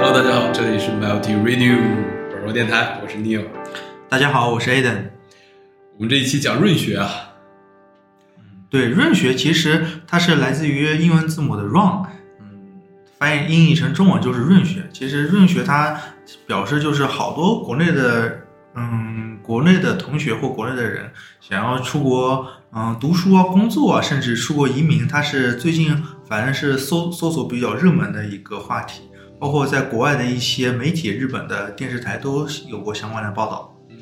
Hello，大家好，这里是 Melty Radio 软弱电台，我是 Neil。大家好，我是 Aden。我们这一期讲润学啊，对，润学其实它是来自于英文字母的 run，嗯，翻译音译成中文就是润学。其实润学它表示就是好多国内的，嗯，国内的同学或国内的人想要出国，嗯，读书啊、工作啊，甚至出国移民，它是最近反正是搜搜索比较热门的一个话题。包括在国外的一些媒体、日本的电视台都有过相关的报道。嗯，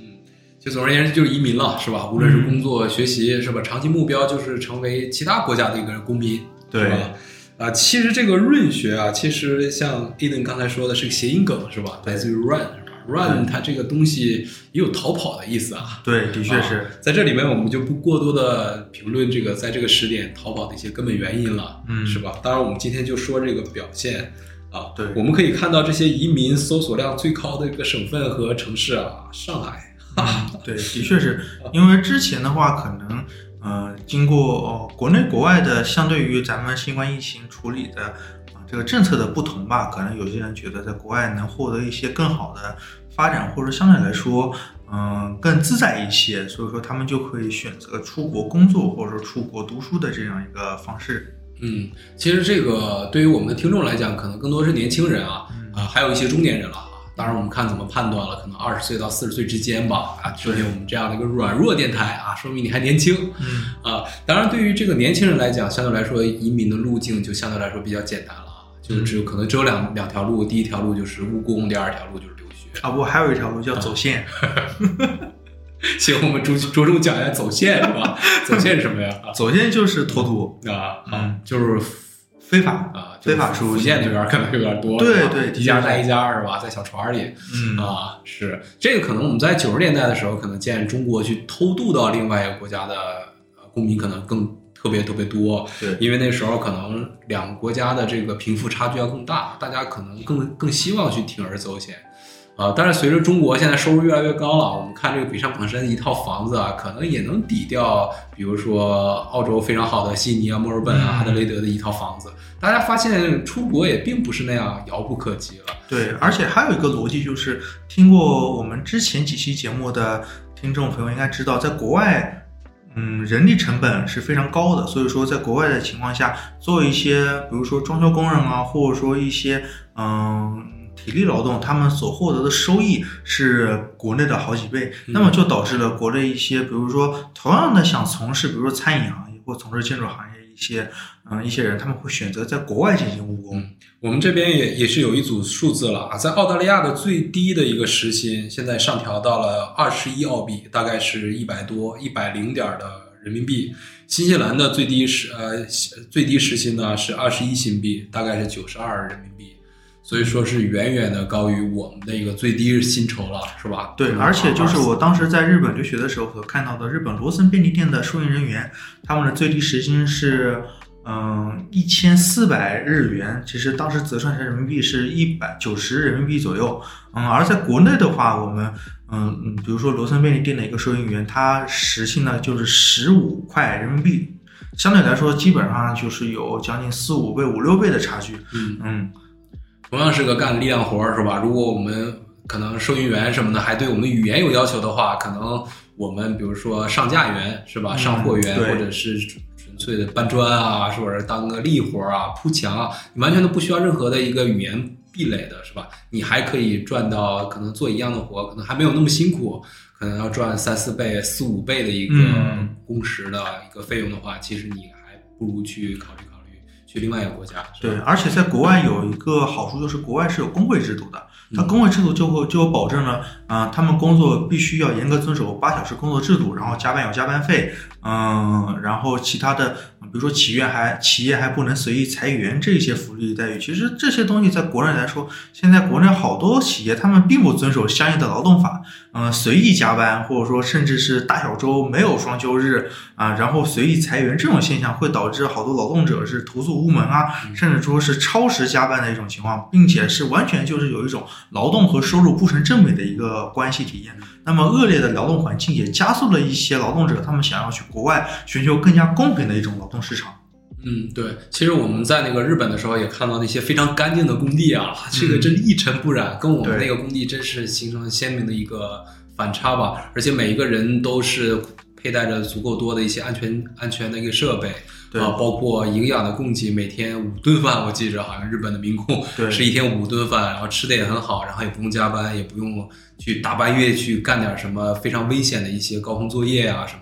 就总而言之就是移民了，是吧？无论是工作、学习，是吧？长期目标就是成为其他国家的一个公民，对吧？啊，其实这个润学啊，其实像 Eden 刚才说的是个谐音梗，是吧？来自于 run，是吧？run 它这个东西也有逃跑的意思啊。对，的确是啊在这里面，我们就不过多的评论这个在这个时点逃跑的一些根本原因了，嗯是吧？当然，我们今天就说这个表现啊，对我们可以看到这些移民搜索量最高的一个省份和城市啊，上海，嗯，对，的确是因为之前的话，可能呃，经过、呃、国内国外的相对于咱们新冠疫情处理的啊、这个政策的不同吧，可能有些人觉得在国外能获得一些更好的发展，或者相对来说，嗯、更自在一些，所以说他们就可以选择出国工作或者说出国读书的这样一个方式。嗯，其实这个对于我们的听众来讲，可能更多是年轻人啊，嗯啊，还有一些中年人了啊。当然，我们看怎么判断了，可能二十岁到四十岁之间吧，啊，说明我们这样的一个软弱电台啊，说明你还年轻，嗯，啊，当然，对于这个年轻人来讲，相对来说，移民的路径就相对来说比较简单了啊，就只有可能只有两两条路，第一条路就是务工，第二条路就是留学。啊不，还有一条路叫走线。行，我们着着重讲一下走线是吧？走线是什么呀？走线就是脱毒，啊，嗯。啊，就是非法。啊，非法输入福建那边可能有点多，对对一家带一家是吧？在小船里，嗯。啊，是。这个可能我们在九十年代的时候，可能见中国去偷渡到另外一个国家的呃公民可能更特别特别多，对。因为那时候可能两个国家的这个贫富差距要更大，大家可能更更希望去铤而走险。啊，但是随着中国现在收入越来越高了，我们看这个北上广深一套房子啊，可能也能抵掉，比如说澳洲非常好的悉尼啊、墨尔本啊、嗯阿德雷德的一套房子。大家发现出国也并不是那样遥不可及了。对，而且还有一个逻辑就是，听过我们之前几期节目的听众朋友应该知道，在国外，嗯，人力成本是非常高的，所以说在国外的情况下，做一些比如说装修工人啊，或者说一些嗯体力劳动，他们所获得的收益是国内的好几倍，嗯那么就导致了国内一些，比如说同样的想从事，比如说餐饮行业或从事建筑行业一些，嗯，一些人他们会选择在国外进行务工。我们这边也也是有一组数字了啊，在澳大利亚的最低的一个时薪，现在上调到了二十一澳币，大概是一百多、一百零点的人民币。新西兰的最低时呃最低时薪呢是二十一新币，大概是九十二人民币，所以说是远远的高于我们的一个最低薪酬了，是吧？对，而且就是我当时在日本留学的时候所看到的，日本罗森便利店的收银人员，他们的最低时薪是嗯一千四百日元，其实当时折算成人民币是一百九十人民币左右。嗯，而在国内的话，我们嗯嗯，比如说罗森便利店的一个收银员，他时薪呢就是十五块人民币，相对来说基本上就是有将近四五倍、五六倍的差距。嗯。嗯，同样是个干力量活儿，是吧？如果我们可能收银员什么的还对我们语言有要求的话，可能我们比如说上架员是吧？嗯上货员、对或者是纯粹的搬砖啊，或者当个力活儿啊、铺墙啊，你完全都不需要任何的一个语言壁垒的是吧？你还可以赚到可能做一样的活，可能还没有那么辛苦，可能要赚三四倍、四五倍的一个嗯工时的一个费用的话，其实你还不如去考虑去另外一个国家。对，而且在国外有一个好处就是国外是有工会制度的，它嗯工会制度就会就有保证了，啊、他们工作必须要严格遵守八小时工作制度，然后加班有加班费，嗯，然后其他的，比如说企业还企业还不能随意裁员这些福利待遇，其实这些东西在国内来说，现在国内好多企业他们并不遵守相应的劳动法，嗯、随意加班或者说甚至是大小周没有双休日啊、然后随意裁员这种现象会导致好多劳动者是投诉无门啊，甚至说是超时加班的一种情况，并且是完全就是有一种劳动和收入不成正比的一个关系体验。那么恶劣的劳动环境也加速了一些劳动者他们想要去国外寻求更加公平的一种劳动市场。嗯，嗯，对，其实我们在那个日本的时候也看到那些非常干净的工地啊，这个真一尘不染，跟我们那个工地真是形成了鲜明的一个反差吧。而且每一个人都是佩戴着足够多的一些安全安全的一个设备。啊，包括营养的供给，每天五顿饭，我记着好像日本的民工是一天五顿饭，然后吃的也很好，然后也不用加班，也不用去大半夜去干点什么非常危险的一些高空作业啊什么。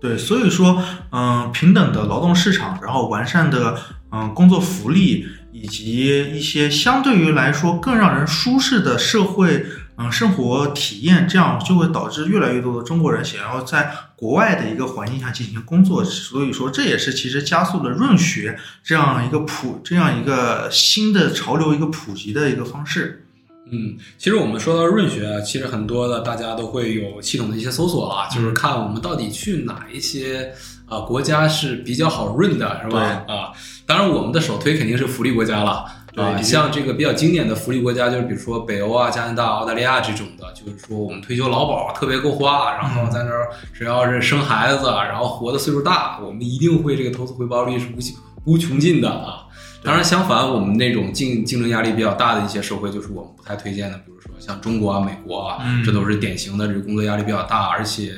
对，所以说，嗯，平等的劳动市场，然后完善的嗯工作福利，以及一些相对于来说更让人舒适的社会。嗯，生活体验这样就会导致越来越多的中国人想要在国外的一个环境下进行工作，所以说这也是其实加速了润学这样一个普这样一个新的潮流一个普及的一个方式。嗯，其实我们说到润学，其实很多的大家都会有系统的一些搜索了，就是看我们到底去哪一些啊国家是比较好润的，是吧？啊，当然我们的首推肯定是福利国家了。啊，像这个比较经典的福利国家，就是比如说北欧啊、加拿大、澳大利亚这种的，就是说我们退休劳保特别够花，然后在那儿只要是生孩子，然后活的岁数大，我们一定会这个投资回报率是无穷无穷尽的啊。当然，相反，我们那种竞竞争压力比较大的一些社会，就是我们不太推荐的，比如说像中国啊、美国啊，这都是典型的这个工作压力比较大，而且。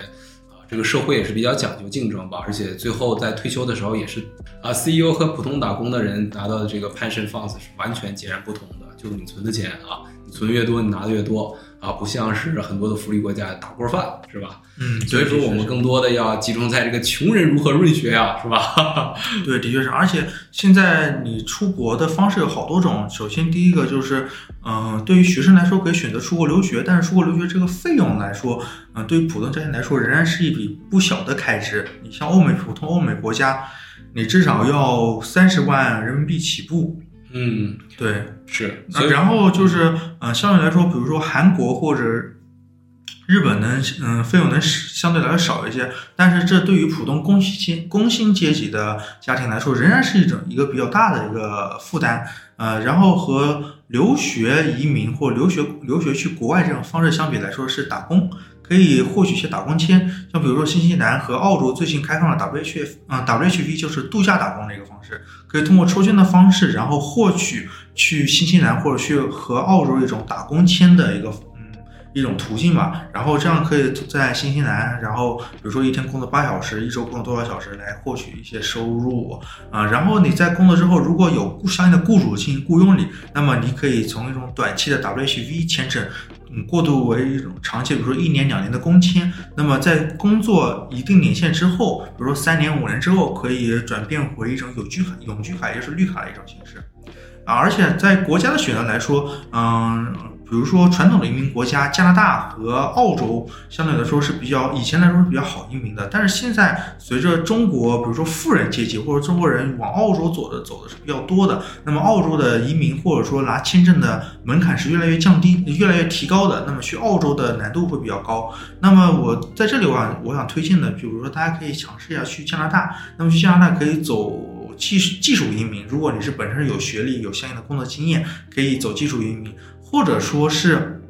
这个社会也是比较讲究竞争吧，而且最后在退休的时候也是啊，CEO 和普通打工的人拿到的这个 pension funds 是完全截然不同的，就是你存的钱啊，你存越多你拿的越多啊，不像是很多的福利国家打锅饭是吧？嗯，所以说我们更多的要集中在这个穷人如何润学呀，是吧？对，的确是，而且现在你出国的方式有好多种，首先第一个就是。嗯，对于学生来说可以选择出国留学，但是出国留学这个费用来说，嗯，对于普通家庭来说仍然是一笔不小的开支。你像欧美普通欧美国家，你至少要三十万人民币起步。嗯，对，是。然后就是，呃，相对来说，比如说韩国或者日本呢，嗯，费用能相对来说少一些，但是这对于普通工薪工薪阶级的家庭来说，仍然是一种一个比较大的一个负担。呃，然后和留学移民或留学留学去国外这种方式相比来说，是打工可以获取一些打工签，像比如说新西兰和澳洲最近开放了 WHF，嗯，WHF 就是度假打工的一个方式，可以通过抽签的方式，然后获取去新西兰或者去和澳洲一种打工签的一个。一种途径吧，然后这样可以在新西兰，然后比如说一天工作八小时，一周工作多少小时来获取一些收入啊。然后你在工作之后，如果有相应的雇主进行雇佣你，那么你可以从一种短期的 W H V 签证，嗯，过渡为一种长期，比如说一年两年的工签。那么在工作一定年限之后，比如说三年五年之后，可以转变为一种永居卡、永居卡也就是绿卡的一种形式啊。而且在国家的选择来说，嗯。比如说，传统的移民国家加拿大和澳洲相对来说是比较以前来说是比较好移民的，但是现在随着中国，比如说富人阶级或者中国人往澳洲走的走的是比较多的，那么澳洲的移民或者说拿签证的门槛是越来越降低、越来越提高的，那么去澳洲的难度会比较高。那么我在这里我想我想推荐的，比如说大家可以尝试一下去加拿大，那么去加拿大可以走技技术移民，如果你是本身有学历、有相应的工作经验，可以走技术移民。或者说是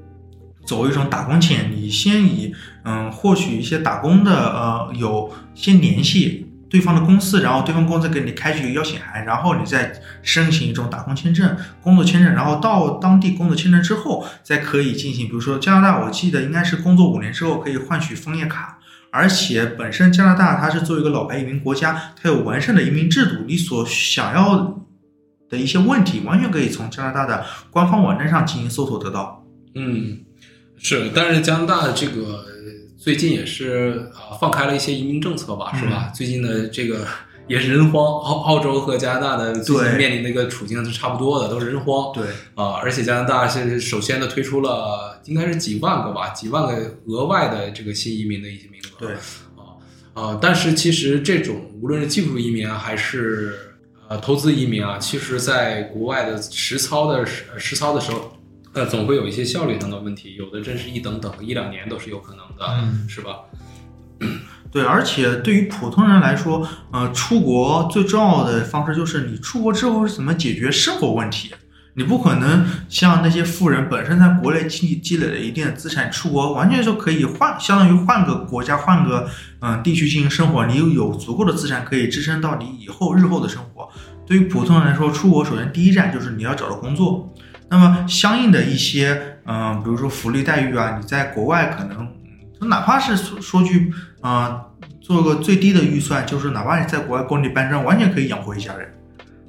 走一种打工签，你先以嗯获取一些打工的呃有先联系对方的公司，然后对方公司给你开具邀请函，然后你再申请一种打工签证、工作签证，然后到当地工作签证之后，再可以进行，比如说加拿大，我记得应该是工作五年之后可以换取枫叶卡，而且本身加拿大它是作为一个老牌移民国家，它有完善的移民制度，你所想要。的一些问题，完全可以从加拿大的官方网站上进行搜索得到。嗯，是，但是加拿大这个最近也是啊放开了一些移民政策吧，是吧？最近的这个 也是人荒，澳澳洲和加拿大的最近面临的一个处境是差不多的，都是人荒。对啊，而且加拿大是首先的推出了应该是几万个吧，几万个额外的这个新移民的一些名额。对啊啊，但是其实这种无论是技术移民还是呃，投资移民啊，其实在国外的实操的实实操的时候，呃，总会有一些效率上的问题，有的真是一等等一两年都是有可能的，嗯，是吧？对，而且对于普通人来说，呃，出国最重要的方式就是你出国之后是怎么解决生活问题。你不可能像那些富人本身在国内积积累了一定的资产，出国完全就可以换，相当于换个国家、换个嗯地区进行生活，你有有足够的资产可以支撑到你以后日后的生活。对于普通人来说，出国首先第一站就是你要找到工作，那么相应的一些嗯，比如说福利待遇啊，你在国外可能哪怕是说说句嗯，做个最低的预算，就是哪怕你在国外工地搬砖，完全可以养活一家人。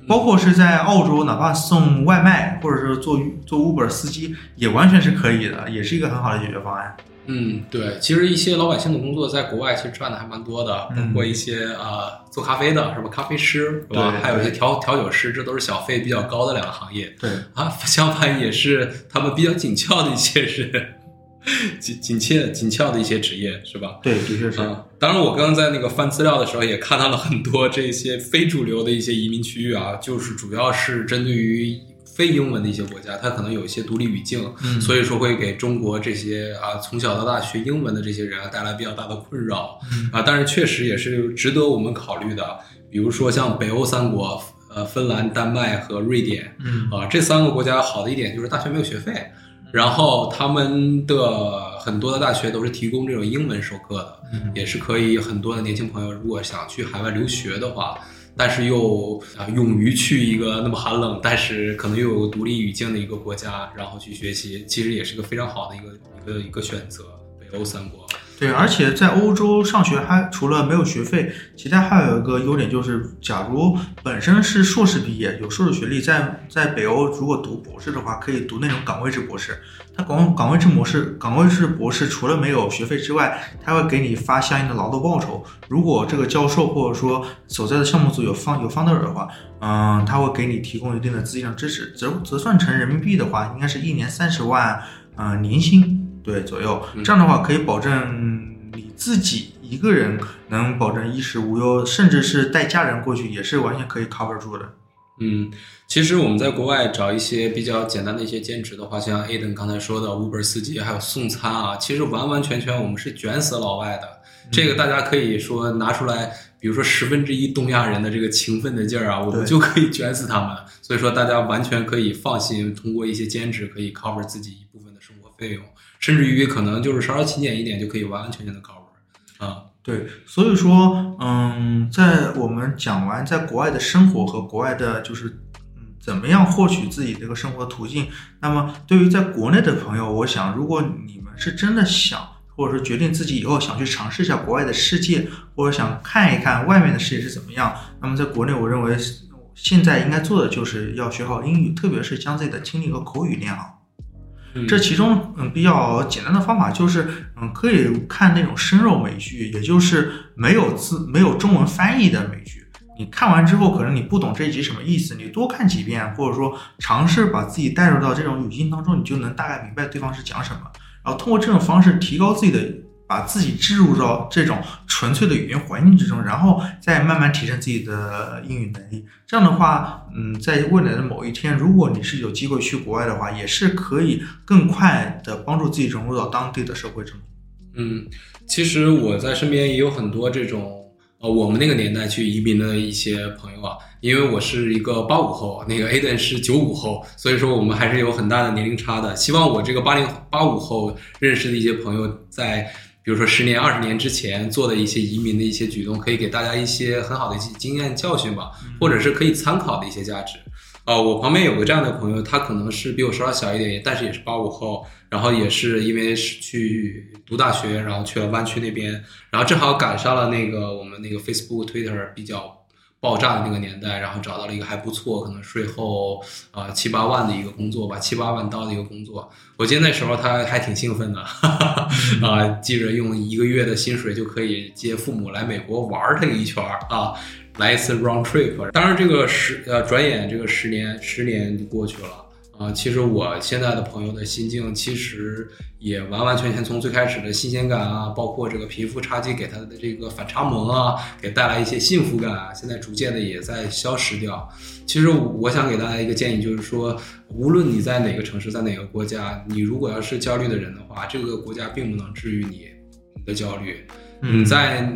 包括是在澳洲，哪怕送外卖或者是做做 Uber 司机，也完全是可以的，也是一个很好的解决方案。嗯，对，其实一些老百姓的工作在国外其实赚的还蛮多的，包括一些呃做咖啡的，什么？咖啡师，是吧？还有一些调调酒师，这都是小费比较高的两个行业。对啊，相反也是他们比较紧俏的一些是。紧紧切紧俏的一些职业是吧？对，的确是。当然，我刚刚在那个翻资料的时候也看到了很多这些非主流的一些移民区域啊，就是主要是针对于非英文的一些国家，它可能有一些独立语境，所以说会给中国这些啊从小到大学英文的这些人啊带来比较大的困扰啊。但是确实也是值得我们考虑的，比如说像北欧三国，呃，芬兰、丹麦和瑞典，啊，这三个国家好的一点就是大学没有学费。然后他们的很多的大学都是提供这种英文授课的，也是可以很多的年轻朋友如果想去海外留学的话，但是又啊勇于去一个那么寒冷，但是可能又有独立语境的一个国家，然后去学习，其实也是个非常好的一个一个一个选择。北欧三国。对，而且在欧洲上学还除了没有学费，其他还有一个优点就是，假如本身是硕士毕业，有硕士学历，在在北欧如果读博士的话，可以读那种岗位制博士。他岗岗位制模式，岗位制博士除了没有学费之外，他会给你发相应的劳动报酬。如果这个教授或者说所在的项目组有方有方德尔的话，嗯，他会给你提供一定的资金上支持，折折算成人民币的话，应该是一年三十万，嗯，年薪。对，左右这样的话可以保证你自己一个人能保证衣食无忧，甚至是带家人过去也是完全可以 cover 住的。嗯，其实我们在国外找一些比较简单的一些兼职的话，像 Aden 刚才说的 Uber 司机，还有送餐啊，其实完完全全我们是卷死老外的。这个大家可以说拿出来，比如说十分之一东亚人的这个勤奋的劲儿啊，我们就可以卷死他们。所以说大家完全可以放心，通过一些兼职可以 cover 自己一部分的生活费用。甚至于可能就是稍稍勤俭一点就可以完完全全的 cover 啊，对，所以说，嗯，在我们讲完在国外的生活和国外的，就是嗯，怎么样获取自己这个生活途径，那么对于在国内的朋友，我想，如果你们是真的想，或者说决定自己以后想去尝试一下国外的世界，或者想看一看外面的世界是怎么样，那么在国内，我认为现在应该做的就是要学好英语，特别是将自己的听力和口语练好。这其中，嗯，比较简单的方法就是，嗯，可以看那种生肉美剧，也就是没有字、没有中文翻译的美剧。你看完之后，可能你不懂这一集什么意思，你多看几遍，或者说尝试把自己带入到这种语境当中，你就能大概明白对方是讲什么，然后通过这种方式提高自己的。把自己置入到这种纯粹的语言环境之中，然后再慢慢提升自己的英语能力。这样的话，嗯，在未来的某一天，如果你是有机会去国外的话，也是可以更快的帮助自己融入到当地的社会中。嗯，其实我在身边也有很多这种呃，我们那个年代去移民的一些朋友啊，因为我是一个八五后，那个 Aden 是九五后，所以说我们还是有很大的年龄差的。希望我这个八零八五后认识的一些朋友在。比如说十年、二十年之前做的一些移民的一些举动，可以给大家一些很好的一些经验教训吧，或者是可以参考的一些价值。啊，我旁边有个这样的朋友，他可能是比我稍稍小一点，但是也是八五后，然后也是因为是去读大学，然后去了湾区那边，然后正好赶上了那个我们那个 Facebook、Twitter 比较。爆炸的那个年代，然后找到了一个还不错，可能税后啊七八万的一个工作吧，七八万刀的一个工作。我记得那时候他还挺兴奋的，啊，记着用一个月的薪水就可以接父母来美国玩儿这一圈儿啊，来一次 round trip。当然，这个十呃转眼这个十年十年就过去了。啊，其实我现在的朋友的心境，其实也完完全全从最开始的新鲜感啊，包括这个皮肤差距给他的这个反差萌啊，给带来一些幸福感啊，现在逐渐的也在消失掉。其实我想给大家一个建议，就是说，无论你在哪个城市，在哪个国家，你如果要是焦虑的人的话，这个国家并不能治愈你你的焦虑。嗯在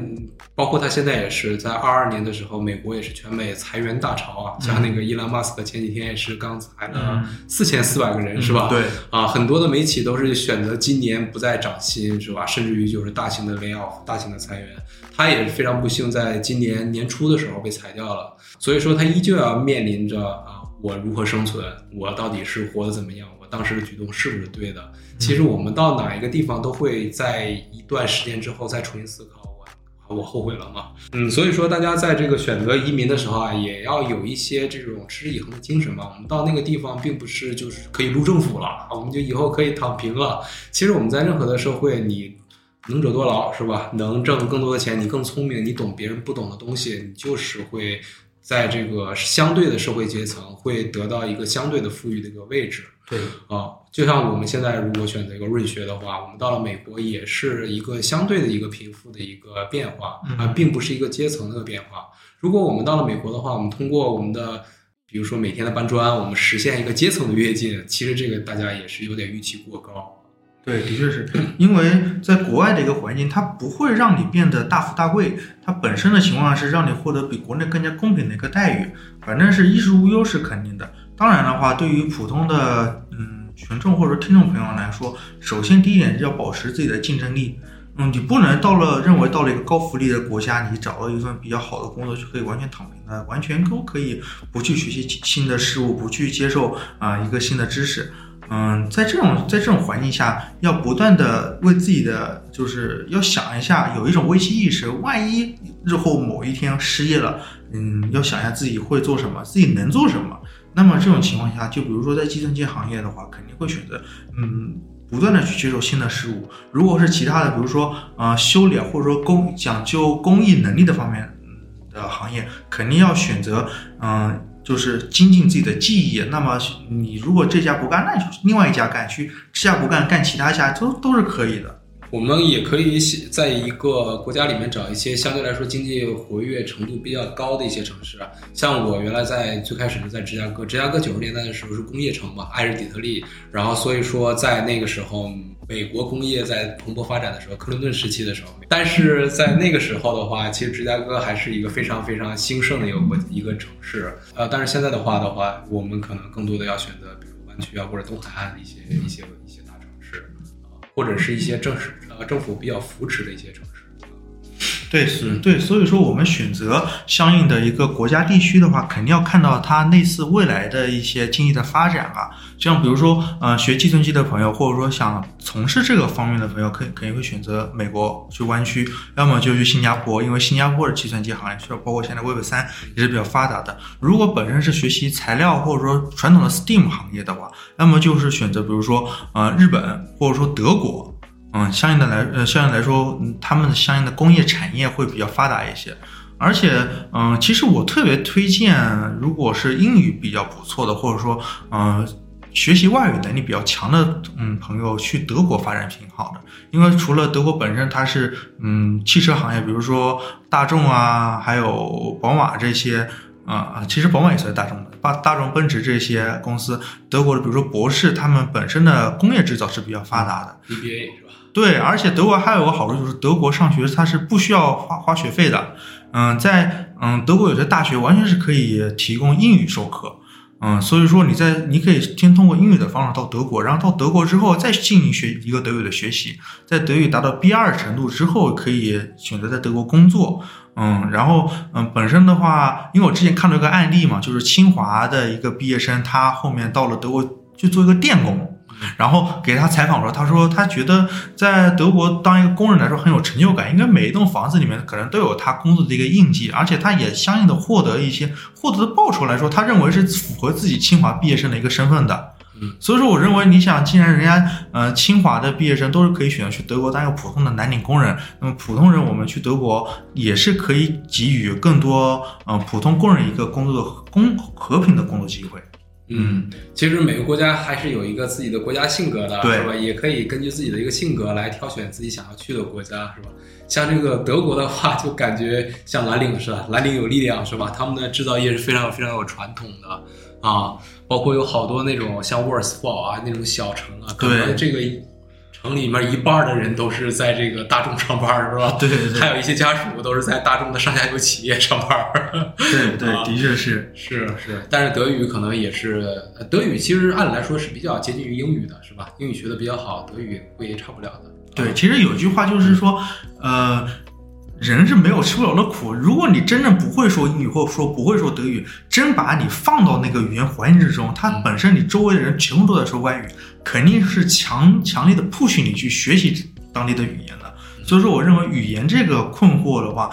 包括他现在也是在二二年的时候，美国也是全美裁员大潮啊，像那个伊兰马斯克前几天也是刚裁了四千四百个人，是吧？对，啊，很多的媒体都是选择今年不再涨薪，是吧？甚至于就是大型的 lay off、大型的裁员，他也是非常不幸，在今年年初的时候被裁掉了。所以说，他依旧要面临着啊，我如何生存？我到底是活得怎么样？我当时的举动是不是对的？其实我们到哪一个地方都会在一段时间之后再重新思考。我我后悔了吗？嗯，所以说大家在这个选择移民的时候啊，也要有一些这种持之以恒的精神吧。我们到那个地方，并不是就是可以入政府了，我们就以后可以躺平了。其实我们在任何的社会，你能者多劳是吧？能挣更多的钱，你更聪明，你懂别人不懂的东西，你就是会在这个相对的社会阶层会得到一个相对的富裕的一个位置。对啊，就像我们现在如果选择一个瑞学的话，我们到了美国也是一个相对的一个贫富的一个变化啊，并不是一个阶层的变化。如果我们到了美国的话，我们通过我们的，比如说每天的搬砖，我们实现一个阶层的跃进，其实这个大家也是有点预期过高。对，的确是因为在国外的一个环境，它不会让你变得大富大贵，它本身的情况是让你获得比国内更加公平的一个待遇，反正是衣食无忧是肯定的。当然的话，对于普通的嗯群众或者听众朋友来说，首先第一点是要保持自己的竞争力。嗯，你不能到了认为到了一个高福利的国家，你找到一份比较好的工作就可以完全躺平的，完全都可以不去学习新的事物，不去接受啊一个新的知识。嗯，在这种在这种环境下，要不断的为自己的就是要想一下，有一种危机意识，万一日后某一天失业了，嗯，要想一下自己会做什么，自己能做什么。那么这种情况下，就比如说在计算机行业的话，肯定会选择嗯，不断的去接受新的事物。如果是其他的，比如说呃修炼或者说工讲究工艺能力的方面的行业，肯定要选择嗯。就是精进自己的技艺。那么你如果这家不干，那就另外一家干；去这家不干，干其他家都都是可以的。我们也可以在一个国家里面找一些相对来说经济活跃程度比较高的一些城市。像我原来在最开始是在芝加哥，芝加哥九十年代的时候是工业城嘛，爱日底特律。然后所以说在那个时候。美国工业在蓬勃发展的时候，克林顿时期的时候，但是在那个时候的话，其实芝加哥还是一个非常非常兴盛的一个国一个城市。呃，但是现在的话的话，我们可能更多的要选择，比如湾区啊或者东海岸的一些一些一些，或者是一些政市呃政府比较扶持的一些城市。对，是，对，所以说我们选择相应的一个国家地区的话，肯定要看到它类似未来的一些经济的发展啊。像比如说，呃，学计算机的朋友，或者说想从事这个方面的朋友，可以肯定会选择美国去湾区，要么就去新加坡，因为新加坡的计算机行业，包括现在 Web 三也是比较发达的。如果本身是学习材料或者说传统的 STEAM 行业的话，那么就是选择比如说，呃，日本或者说德国。嗯，相应的来，呃，相应来说，他们的相应的工业产业会比较发达一些。而且，嗯，其实我特别推荐，如果是英语比较不错的，或者说，嗯，学习外语能力比较强的，嗯，朋友去德国发展挺好的。因为除了德国本身它是，嗯，汽车行业，比如说大众啊，还有宝马这些，啊啊，其实宝马也算大众的，大大众、奔驰这些公司，德国的，比如说博士，他们本身的工业制造是比较发达的。BBA 是吧？对，而且德国还有个好处就是德国上学它是不需要花花学费的，嗯，在嗯德国有些大学完全是可以提供英语授课，嗯，所以说你在你可以先通过英语的方式到德国，然后到德国之后再进行学一个德语的学习，在德语达到 B 二程度之后，可以选择在德国工作，嗯，然后嗯本身的话，因为我之前看到一个案例嘛，就是清华的一个毕业生，他后面到了德国去做一个电工。然后给他采访的时候，他说他觉得在德国当一个工人来说很有成就感，应该每一栋房子里面可能都有他工作的一个印记，而且他也相应的获得一些获得的报酬来说，他认为是符合自己清华毕业生的一个身份的。嗯，所以说我认为你想，既然人家呃清华的毕业生都是可以选择去德国当一个普通的蓝领工人，那么普通人我们去德国也是可以给予更多呃普通工人一个工作的公和平的工作机会。嗯，其实每个国家还是有一个自己的国家性格的，是吧？也可以根据自己的一个性格来挑选自己想要去的国家，是吧？像这个德国的话，就感觉像蓝领似的？蓝领有力量是吧？他们的制造业是非常非常有传统的啊，包括有好多那种像沃尔斯堡啊那种小城啊，可能这个。城里面一半的人都是在这个大众上班，是吧？对对对还有一些家属都是在大众的上下游企业上班。对对啊，的确是。是是，但是德语可能也是，呃德语其实按理来说是比较接近于英语的，是吧？英语学的比较好，德语会差不了的。对，其实有句话就是说，呃，人是没有吃不了的苦。如果你真正不会说英语，或者说不会说德语，真把你放到那个语言环境之中，它本身你周围的人全部都在说外语，肯定是强强烈的 push 你去学习当地的语言的。所以说，我认为语言这个困惑的话，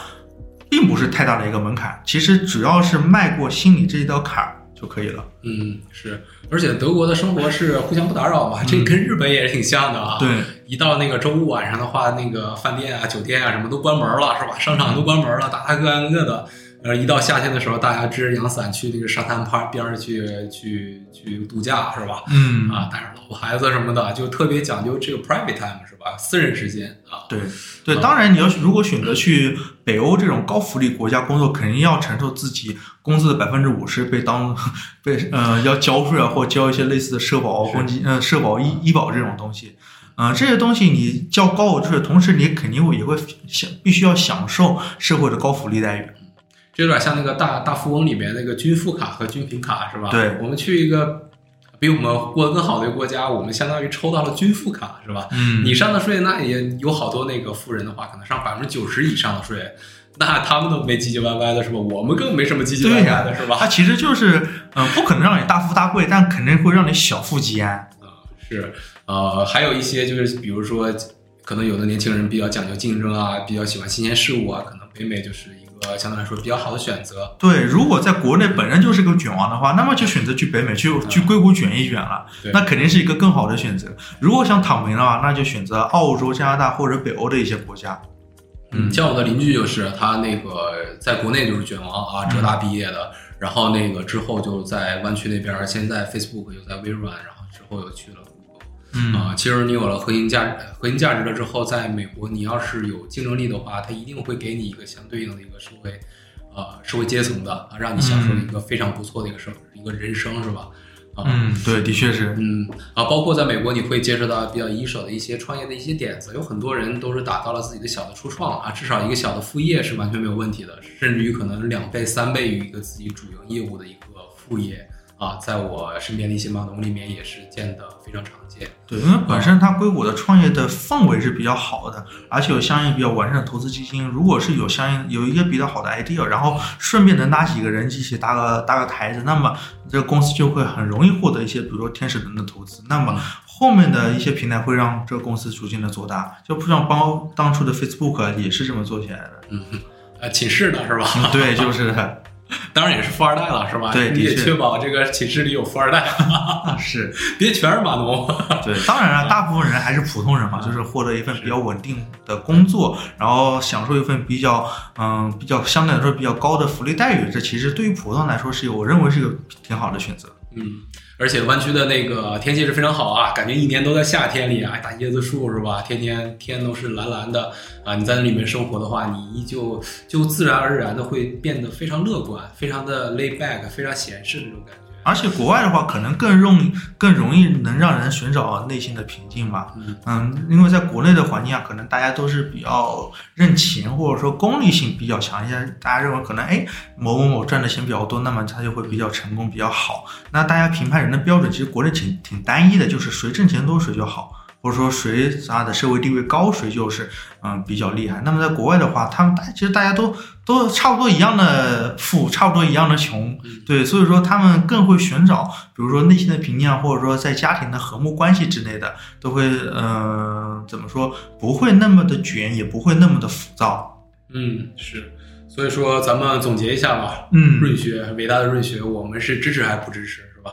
并不是太大的一个门槛，其实主要是迈过心里这一道坎儿就可以了。嗯，是，而且德国的生活是互相不打扰嘛，这跟日本也是挺像的啊。对，一到那个周五晚上的话，那个饭店啊、酒店啊什么都关门了，是吧？商场都关门了，大家各干各的。呃，一到夏天的时候，大家支着阳伞去那个沙滩旁边儿去去去度假，是吧？嗯啊，带着老婆孩子什么的，就特别讲究这个 private time，是吧？私人时间啊。对对，当然你要如果选择去北欧这种高福利国家工作，肯定要承受自己工资的百分之五十被当被呃要交税啊，或交一些类似的社保、公积呃社保医医保这种东西。嗯、这些东西你交高额税，同时你肯定会也会享必须要享受社会的高福利待遇。就有点像那个大大富翁里面那个均富卡和均贫卡，是吧？对我们去一个比我们过得更好的一个国家，我们相当于抽到了均富卡，是吧？嗯你上的税，那也有好多那个富人的话，可能上百分之九十以上的税，那他们都没唧唧歪歪的，是吧？我们更没什么唧唧歪、歪的，是吧？它其实就是嗯、呃不可能让你大富大贵，但肯定会让你小富即安。啊，是，呃，还有一些就是，比如说，可能有的年轻人比较讲究竞争啊，比较喜欢新鲜事物啊，可能北美就是一个相对来说比较好的选择。对，如果在国内本身就是个卷王的话，那么就选择去北美去去硅谷卷一卷了，对那肯定是一个更好的选择。如果想躺平的话，那就选择澳洲、加拿大或者北欧的一些国家。嗯，像我的邻居就是他那个在国内就是卷王啊，浙大毕业的，然后那个之后就在湾区那边儿，先在 Facebook 又在微软，然后之后又去了。嗯啊，其实你有了核心价值核心价值了之后，在美国你要是有竞争力的话，它一定会给你一个相对应的一个社会，呃，社会阶层的啊，让你享受一个非常不错的一个生、一个人生，是吧？啊，嗯，对，的确是。嗯啊，包括在美国，你会接触到比较一手的一些创业的一些点子，有很多人都是打造了自己的小的初创啊，至少一个小的副业是完全没有问题的，甚至于可能两倍、三倍于一个自己主营业务的一个副业啊，在我身边的一些码农里面也是见得非常常见。对，因为本身它硅谷的创业的氛围是比较好的，而且有相应比较完善的投资基金。如果是有相应有一个比较好的 idea，然后顺便能拉几个人一起搭个搭个台子，那么这个公司就会很容易获得一些，比如说天使轮的投资。那么后面的一些平台会让这个公司逐渐的做大，就不像包当初的 Facebook 也是这么做起来的。嗯，呃，寝室的是吧？对，就是 当然也是富二代了，是吧？对你也确确保这个寝室里有富二代，是，别全是码农。对，当然了，大部分人还是普通人嘛，就是获得一份比较稳定的工作，然后享受一份比较嗯比较相对来说比较高的福利待遇，这其实对于普通人来说是有我认为是一个挺好的选择。嗯，而且湾区的那个天气是非常好啊，感觉一年都在夏天里啊，大椰子树是吧？天天天都是蓝蓝的啊，你在那里面生活的话，你依旧就自然而然的会变得非常乐观，非常的 lay back，非常闲适的那种感觉。而且国外的话，可能更容更容易能让人寻找内心的平静吧。嗯嗯，因为在国内的环境下，可能大家都是比较认钱，或者说功利性比较强一些。大家认为可能哎某某某赚的钱比较多，那么他就会比较成功比较好。那大家评判人的标准其实国内挺挺单一的，就是谁挣钱多谁就好。或者说谁啥的社会地位高，谁就是嗯比较厉害。那么在国外的话，他们大其实大家都都差不多一样的富，差不多一样的穷，对，所以说他们更会寻找，比如说内心的平静啊，或者说在家庭的和睦关系之类的，都会嗯、呃怎么说，不会那么的卷，也不会那么的浮躁。嗯，是。所以说，咱们总结一下吧。嗯润学，伟大的润学，我们是支持还是不支持，是吧？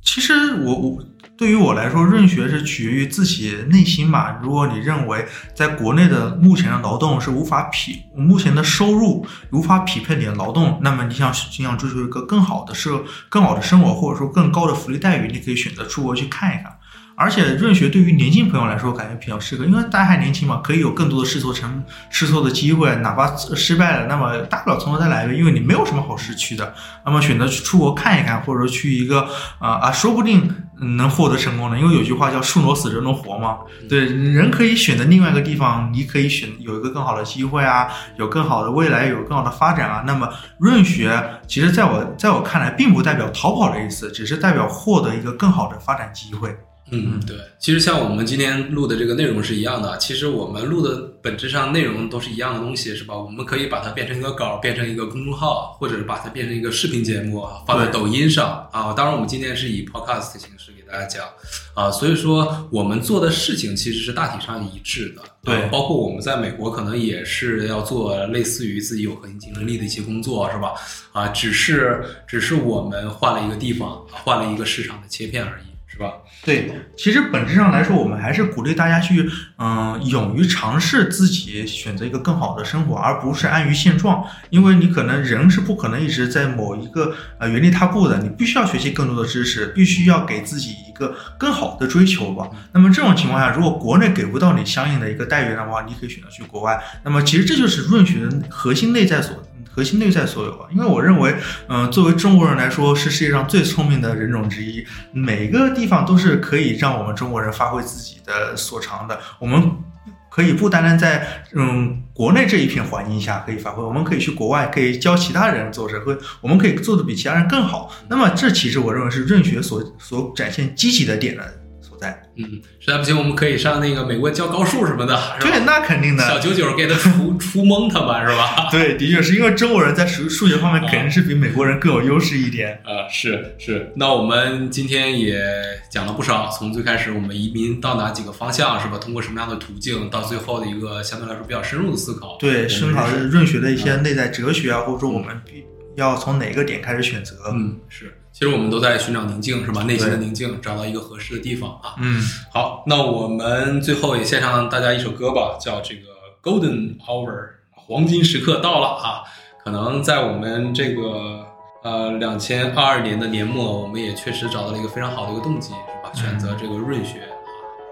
其实我我对于我来说，润学是取决于自己内心吧。如果你认为在国内的目前的劳动是无法匹，目前的收入无法匹配你的劳动，那么你想你想追求一个更好的社更好的生活，或者说更高的福利待遇，你可以选择出国去看一看。而且润学对于年轻朋友来说，感觉比较适合，因为大家还年轻嘛，可以有更多的试错成试错的机会，哪怕失败了，那么大不了从头再来呗，因为你没有什么好失去的。那么选择去出国看一看，或者说去一个啊、啊，说不定能获得成功的？因为有句话叫“树挪死，人挪活”嘛。对，人可以选择另外一个地方，你可以选有一个更好的机会啊，有更好的未来，有更好的发展啊。那么润学，其实在我在我看来，并不代表逃跑的意思，只是代表获得一个更好的发展机会。嗯，对，其实像我们今天录的这个内容是一样的。其实我们录的本质上内容都是一样的东西，是吧？我们可以把它变成一个稿，变成一个公众号，或者是把它变成一个视频节目，放在抖音上啊。当然，我们今天是以 podcast 的形式给大家讲啊。所以说，我们做的事情其实是大体上一致的。对，包括我们在美国可能也是要做类似于自己有核心竞争力的一些工作，是吧？啊，只是只是我们换了一个地方，换了一个市场的切片而已。是吧？对，其实本质上来说，我们还是鼓励大家去，嗯，勇于尝试自己选择一个更好的生活，而不是安于现状。因为你可能人是不可能一直在某一个呃原地踏步的，你必须要学习更多的知识，必须要给自己一个更好的追求吧。那么这种情况下，如果国内给不到你相应的一个待遇的话，你可以选择去国外。那么其实这就是润学的核心内在所。核心内在所有啊，因为我认为，嗯，作为中国人来说，是世界上最聪明的人种之一。每个地方都是可以让我们中国人发挥自己的所长的。我们可以不单单在嗯国内这一片环境下可以发挥，我们可以去国外，可以教其他人做社会，我们可以做的比其他人更好。那么，这其实我认为是润学所所展现积极的点的。在，嗯，实在不行，我们可以上那个美国教高数什么的，对，那肯定的，小九九给他出 出蒙他吧，是吧？对，的确是因为中国人在数数学方面肯定是比美国人更有优势一点。啊，是是。那我们今天也讲了不少，从最开始我们移民到哪几个方向，是吧？通过什么样的途径，到最后的一个相对来说比较深入的思考。对，深考润学的一些内在哲学啊，或者说我们要从哪个点开始选择？嗯，是。其实我们都在寻找宁静，是吧？内心的宁静，找到一个合适的地方啊。嗯，好，那我们最后也献上大家一首歌吧，叫这个 Golden Hour，黄金时刻到了啊。可能在我们这个呃两千二二年的年末，我们也确实找到了一个非常好的一个动机，是吧？选择这个润学。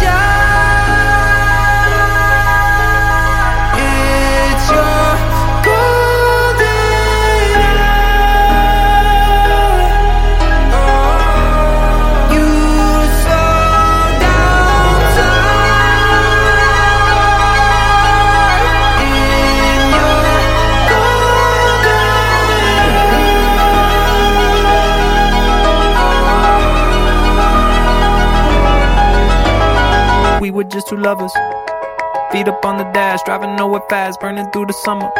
shine. Just two lovers. Feet up on the dash, driving nowhere fast, burning through the summer.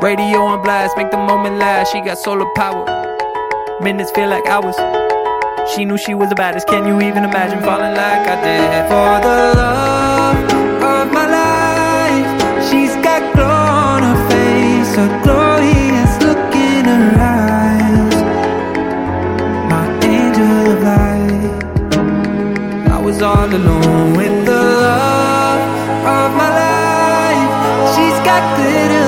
Radio on blast, make the moment last. She got solar power. Minutes feel like hours. She knew she was the baddest. Can you even imagine falling like I did? For the love of my life, she's got glow on her face, a glorious look in her eyes. My angel of light. I was all alone got glitter